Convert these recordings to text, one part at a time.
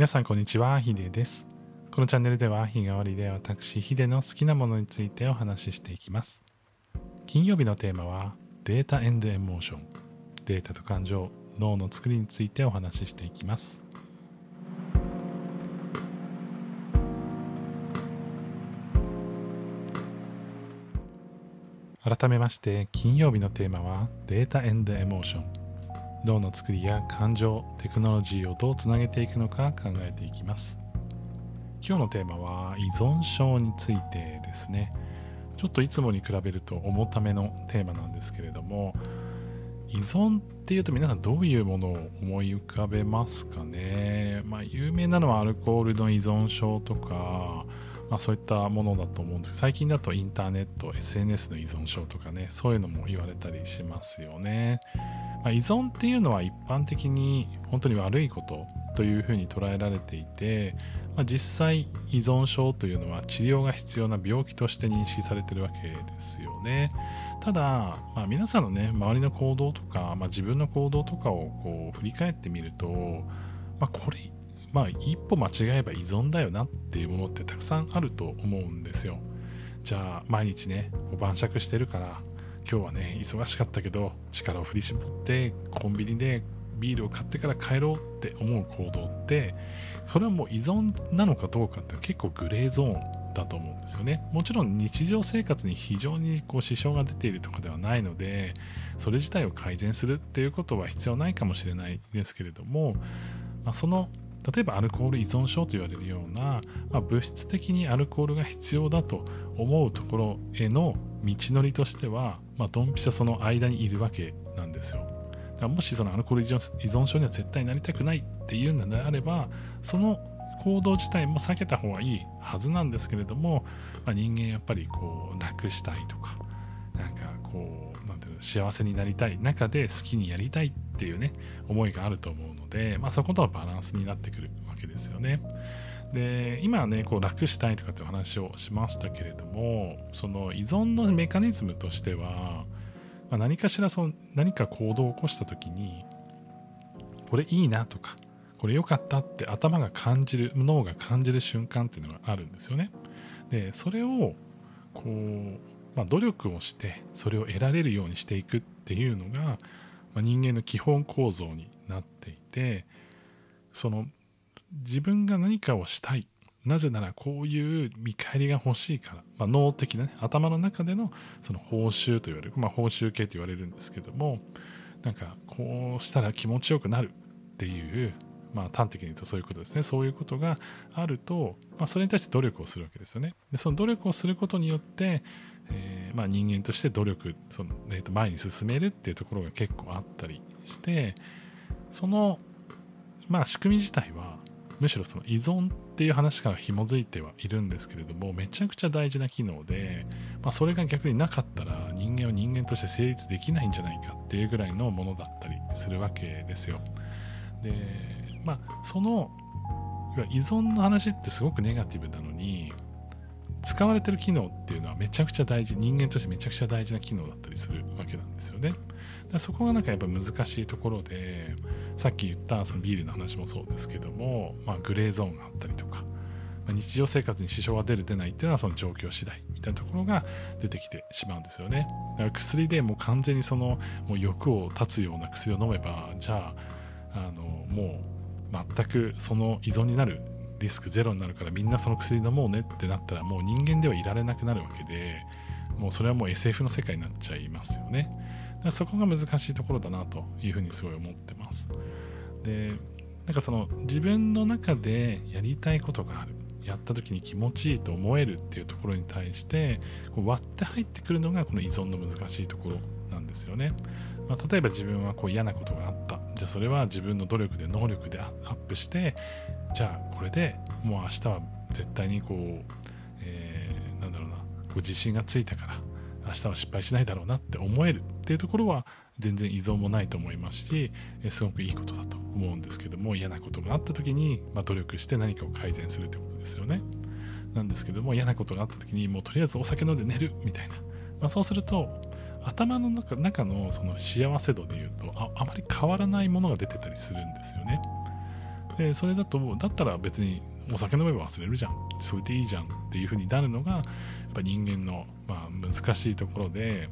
皆さんこんにちは、ヒデです。このチャンネルでは日替わりで私、ヒデの好きなものについてお話ししていきます。金曜日のテーマはデータエンドエモーション。データと感情、脳の作りについてお話ししていきます。改めまして金曜日のテーマはデータエンドエモーション脳の作りや感情テクノロジーをどうつなげていくのか考えていきます。今日のテーマは依存症についてですね。ちょっといつもに比べると重ためのテーマなんですけれども依存っていうと皆さんどういうものを思い浮かべますかね？まあ有名なのはアルコールの依存症とかまあ、そういったものだと思うんです最近だとインターネット SNS の依存症とかねそういうのも言われたりしますよね、まあ、依存っていうのは一般的に本当に悪いことというふうに捉えられていて、まあ、実際依存症というのは治療が必要な病気として認識されてるわけですよね。ただ、まあ、皆さんのね周りの行動とか、まあ、自分の行動とかをこう振り返ってみると、まあ、これまあ一歩間違えば依存だよなっていうものってたくさんあると思うんですよ。じゃあ毎日ね晩酌してるから今日はね忙しかったけど力を振り絞ってコンビニでビールを買ってから帰ろうって思う行動ってそれはもう依存なのかどうかって結構グレーゾーンだと思うんですよね。もちろん日常生活に非常にこう支障が出ているとかではないのでそれ自体を改善するっていうことは必要ないかもしれないですけれども、まあ、その例えばアルコール依存症と言われるような、まあ、物質的にアルコールが必要だと思うところへの道のりとしては、まあ、ドンピシャその間にいるわけなんですよ。だからもしそのアルコール依存症には絶対なりたくないっていうんであればその行動自体も避けた方がいいはずなんですけれども、まあ、人間やっぱりこう楽したいとかなんかこう幸せになりたい中で好きにやりたいっていうね思いがあると思うので、まあ、そことのバランスになってくるわけですよね。で今はねこう楽したいとかっていう話をしましたけれどもその依存のメカニズムとしては、まあ、何かしらその何か行動を起こした時にこれいいなとかこれ良かったって頭が感じる脳が感じる瞬間っていうのがあるんですよね。でそれをこう、まあ、努力をしてそれを得られるようにしていくっていうのが、まあ、人間の基本構造になっていてその自分が何かをしたい。なぜならこういう見返りが欲しいから、まあ、脳的な、ね、頭の中でのその報酬と言われる、まあ、報酬系と言われるんですけどもなんかこうしたら気持ちよくなるっていう、まあ、端的に言うとそういうことですね。そういうことがあると、まあ、それに対して努力をするわけですよね。でその努力をすることによって、えーまあ、人間として努力その、えー、と前に進めるっていうところが結構あったりしてその、まあ、仕組み自体はむしろその依存っていう話から紐づいてはいるんですけれどもめちゃくちゃ大事な機能で、まあ、それが逆になかったら人間は人間として成立できないんじゃないかっていうぐらいのものだったりするわけですよ。でまあその依存の話ってすごくネガティブなのに使われてる機能っていうのはめちゃくちゃ大事人間としてめちゃくちゃ大事な機能だったりするわけなんですよね。だそこがなんかやっぱ難しいところでさっき言ったそのビールの話もそうですけども、まあ、グレーゾーンがあったりとか、まあ、日常生活に支障が出る出ないっていうのはその状況次第みたいなところが出てきてしまうんですよね。だから薬でもう完全にそのもう欲を断つような薬を飲めばじゃああのもう全くその依存になるリスクゼロになるからみんなその薬飲もうねってなったらもう人間ではいられなくなるわけでもうそれはもう SF の世界になっちゃいますよね。だからそこが難しいところだなというふうにすごい思ってます。でなんかその自分の中でやりたいことがある。やった時に気持ちいいと思えるっていうところに対してこう割って入ってくるのがこの依存の難しいところなんですよね、まあ、例えば自分はこう嫌なことがあった。じゃあそれは自分の努力で能力でアップしてじゃあこれでもう明日は絶対にこう、えー、なんだろうな。こう自信がついたから明日は失敗しないだろうなって思えるっていうところは全然依存もないと思いますしすごくいいことだと思うんですけども嫌なことがあった時に、まあ、努力して何かを改善するってことですよね。なんですけども嫌なことがあった時にもうとりあえずお酒飲んで寝るみたいな、まあ、そうすると頭の中中のその幸せ度でいうとああまり変わらないものが出てたりするんですよね。でそれだとだったら別にお酒飲めば忘れるじゃん。それでいいじゃんっていう風になるのがやっぱ人間の、まあ、難しいところで、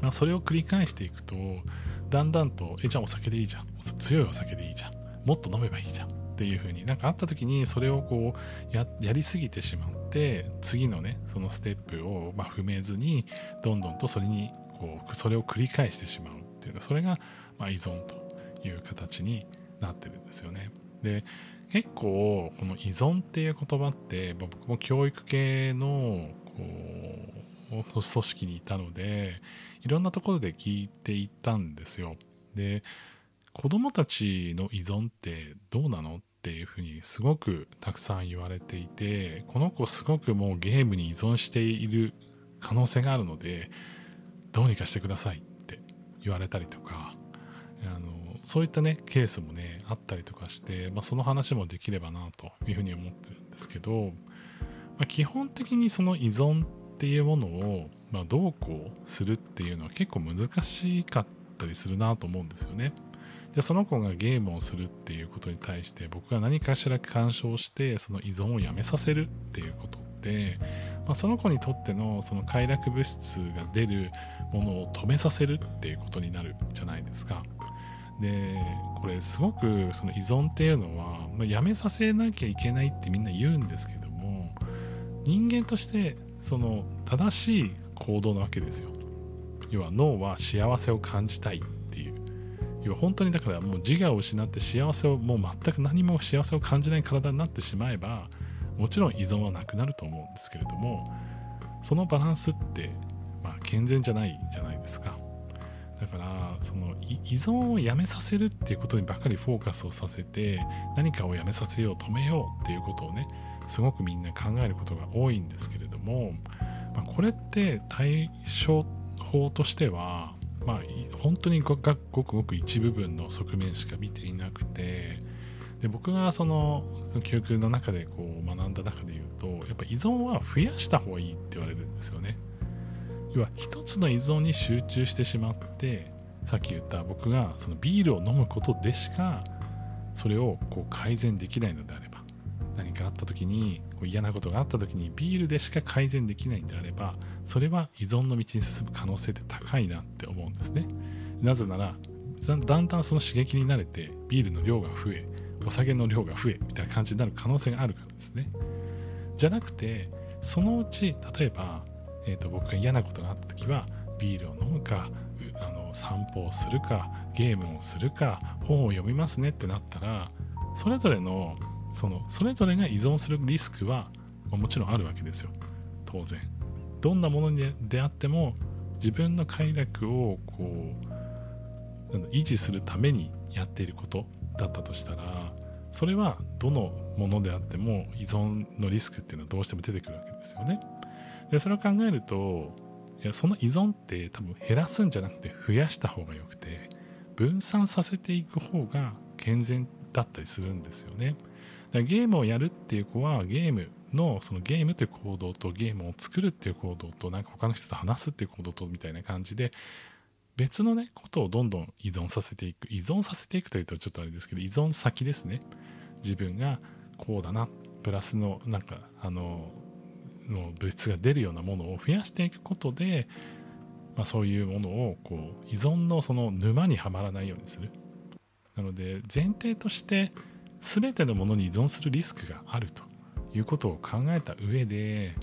まあ、それを繰り返していくとだんだんとえじゃあお酒でいいじゃん。強いお酒でいいじゃん。もっと飲めばいいじゃん。っていう風になんかあった時にそれをこうややりすぎてしまって次のねそのステップをま踏めずにどんどんとそれにこうそれを繰り返してしまうっていうかそれがま依存という形になってるんですよね。で結構この依存っていう言葉って僕も教育系のこう組織にいたのでいろんなところで聞いていたんですよ。で子供たちの依存ってどうなのっていうふうにすごくたくさん言われていてこの子すごくもうゲームに依存している可能性があるのでどうにかしてくださいって言われたりとかあのそういったねケースもねあったりとかして、まあ、その話もできればなというふうに思ってるんですけど、まあ、基本的にその依存っていうものを、まあ、どうこうするっていうのは結構難しかったりするなと思うんですよね。でその子がゲームをするっていうことに対して僕が何かしら干渉してその依存をやめさせるっていうことって、まあ、その子にとってのその快楽物質が出るものを止めさせるっていうことになるじゃないですか。でこれすごくその依存っていうのは、まあ、やめさせなきゃいけないってみんな言うんですけども人間としてその正しい行動なわけですよ要は脳は幸せを感じたい要は本当にだからもう自我を失って幸せをもう全く何も幸せを感じない体になってしまえばもちろん依存はなくなると思うんですけれどもそのバランスってまあ健全じゃないじゃないですか。だからその依存をやめさせるっていうことにばかりフォーカスをさせて何かをやめさせよう止めようっていうことをねすごくみんな考えることが多いんですけれども、まあ、これって対処法としては、まあ、本当にごくごく一部分の側面しか見ていなくてで僕がそのその教育の中でこう学んだ中で言うとやっぱ依存は増やした方がいいって言われるんですよね。要は一つの依存に集中してしまってさっき言った僕がそのビールを飲むことでしかそれをこう改善できないのであれば何かあった時にこう嫌なことがあった時にビールでしか改善できないんであればそれは依存の道に進む可能性って高いなって思うんですね。なぜならだんだんその刺激に慣れてビールの量が増えお酒の量が増えみたいな感じになる可能性があるからですね。じゃなくてそのうち例えばえーと、僕が嫌なことがあった時はビールを飲むかあの散歩をするかゲームをするか本を読みますねってなったらそれぞれのそのそれぞれが依存するリスクは、ま、もちろんあるわけですよ当然どんなものであっても自分の快楽をこう維持するためにやっていることだったとしたらそれはどのものであっても依存のリスクっていうのはどうしても出てくるわけですよね。でそれを考えるといやその依存って多分減らすんじゃなくて増やした方がよくて分散させていく方が健全だったりするんですよね。だゲームをやるっていう子はゲームのそのゲームという行動とゲームを作るっていう行動となんか他の人と話すっていう行動とみたいな感じで別のねことをどんどん依存させていく。依存させていくというとちょっとあれですけど依存先ですね。自分がこうだなプラスのなんかあのの物質が出るようなものを増やしていくことで、まあ、そういうものをこう依存のその沼にはまらないようにする。なので前提として全てのものに依存するリスクがあるということを考えた上で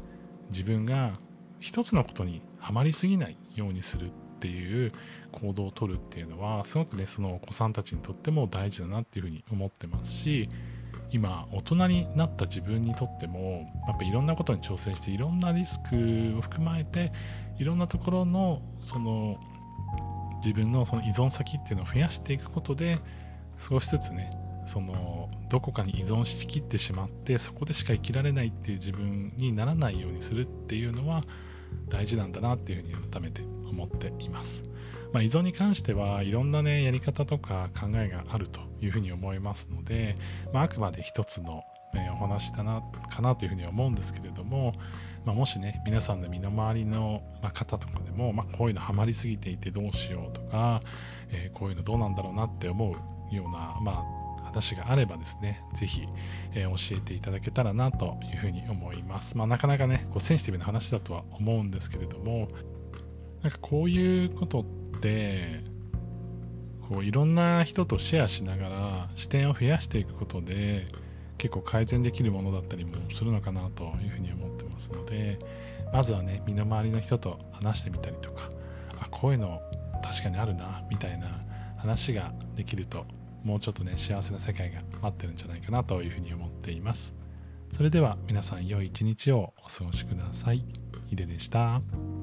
自分が一つのことにはまりすぎないようにするっていう行動をとるっていうのはすごくねそのお子さんたちにとっても大事だなっていうふうに思ってますし今大人になった自分にとってもやっぱいろんなことに挑戦していろんなリスクを含まれていろんなところのその自分のその依存先っていうのを増やしていくことで少しずつねそのどこかに依存しきってしまってそこでしか生きられないっていう自分にならないようにするっていうのは大事なんだなっていうふうに改めて思っています。まあ、依存に関してはいろんなねやり方とか考えがあるというふうに思いますので、まあ、あくまで一つの、ね、お話だなかなというふうに思うんですけれども、まあ、もしね皆さんの身の回りの方とかでも、まあ、こういうのハマりすぎていてどうしようとか、えー、こういうのどうなんだろうなって思うような、まあ話があればですね、ぜひ、えー、教えていただけたらなというふうに思います。まあ、なかなかね、こうセンシティブな話だとは思うんですけれども、なんかこういうことって、こういろんな人とシェアしながら視点を増やしていくことで結構改善できるものだったりもするのかなというふうに思ってますのでまずはね身の回りの人と話してみたりとかあこういうの確かにあるなみたいな話ができるともうちょっとね幸せな世界が待ってるんじゃないかなというふうに思っていますそれでは皆さん良い一日をお過ごしくださいヒデでした。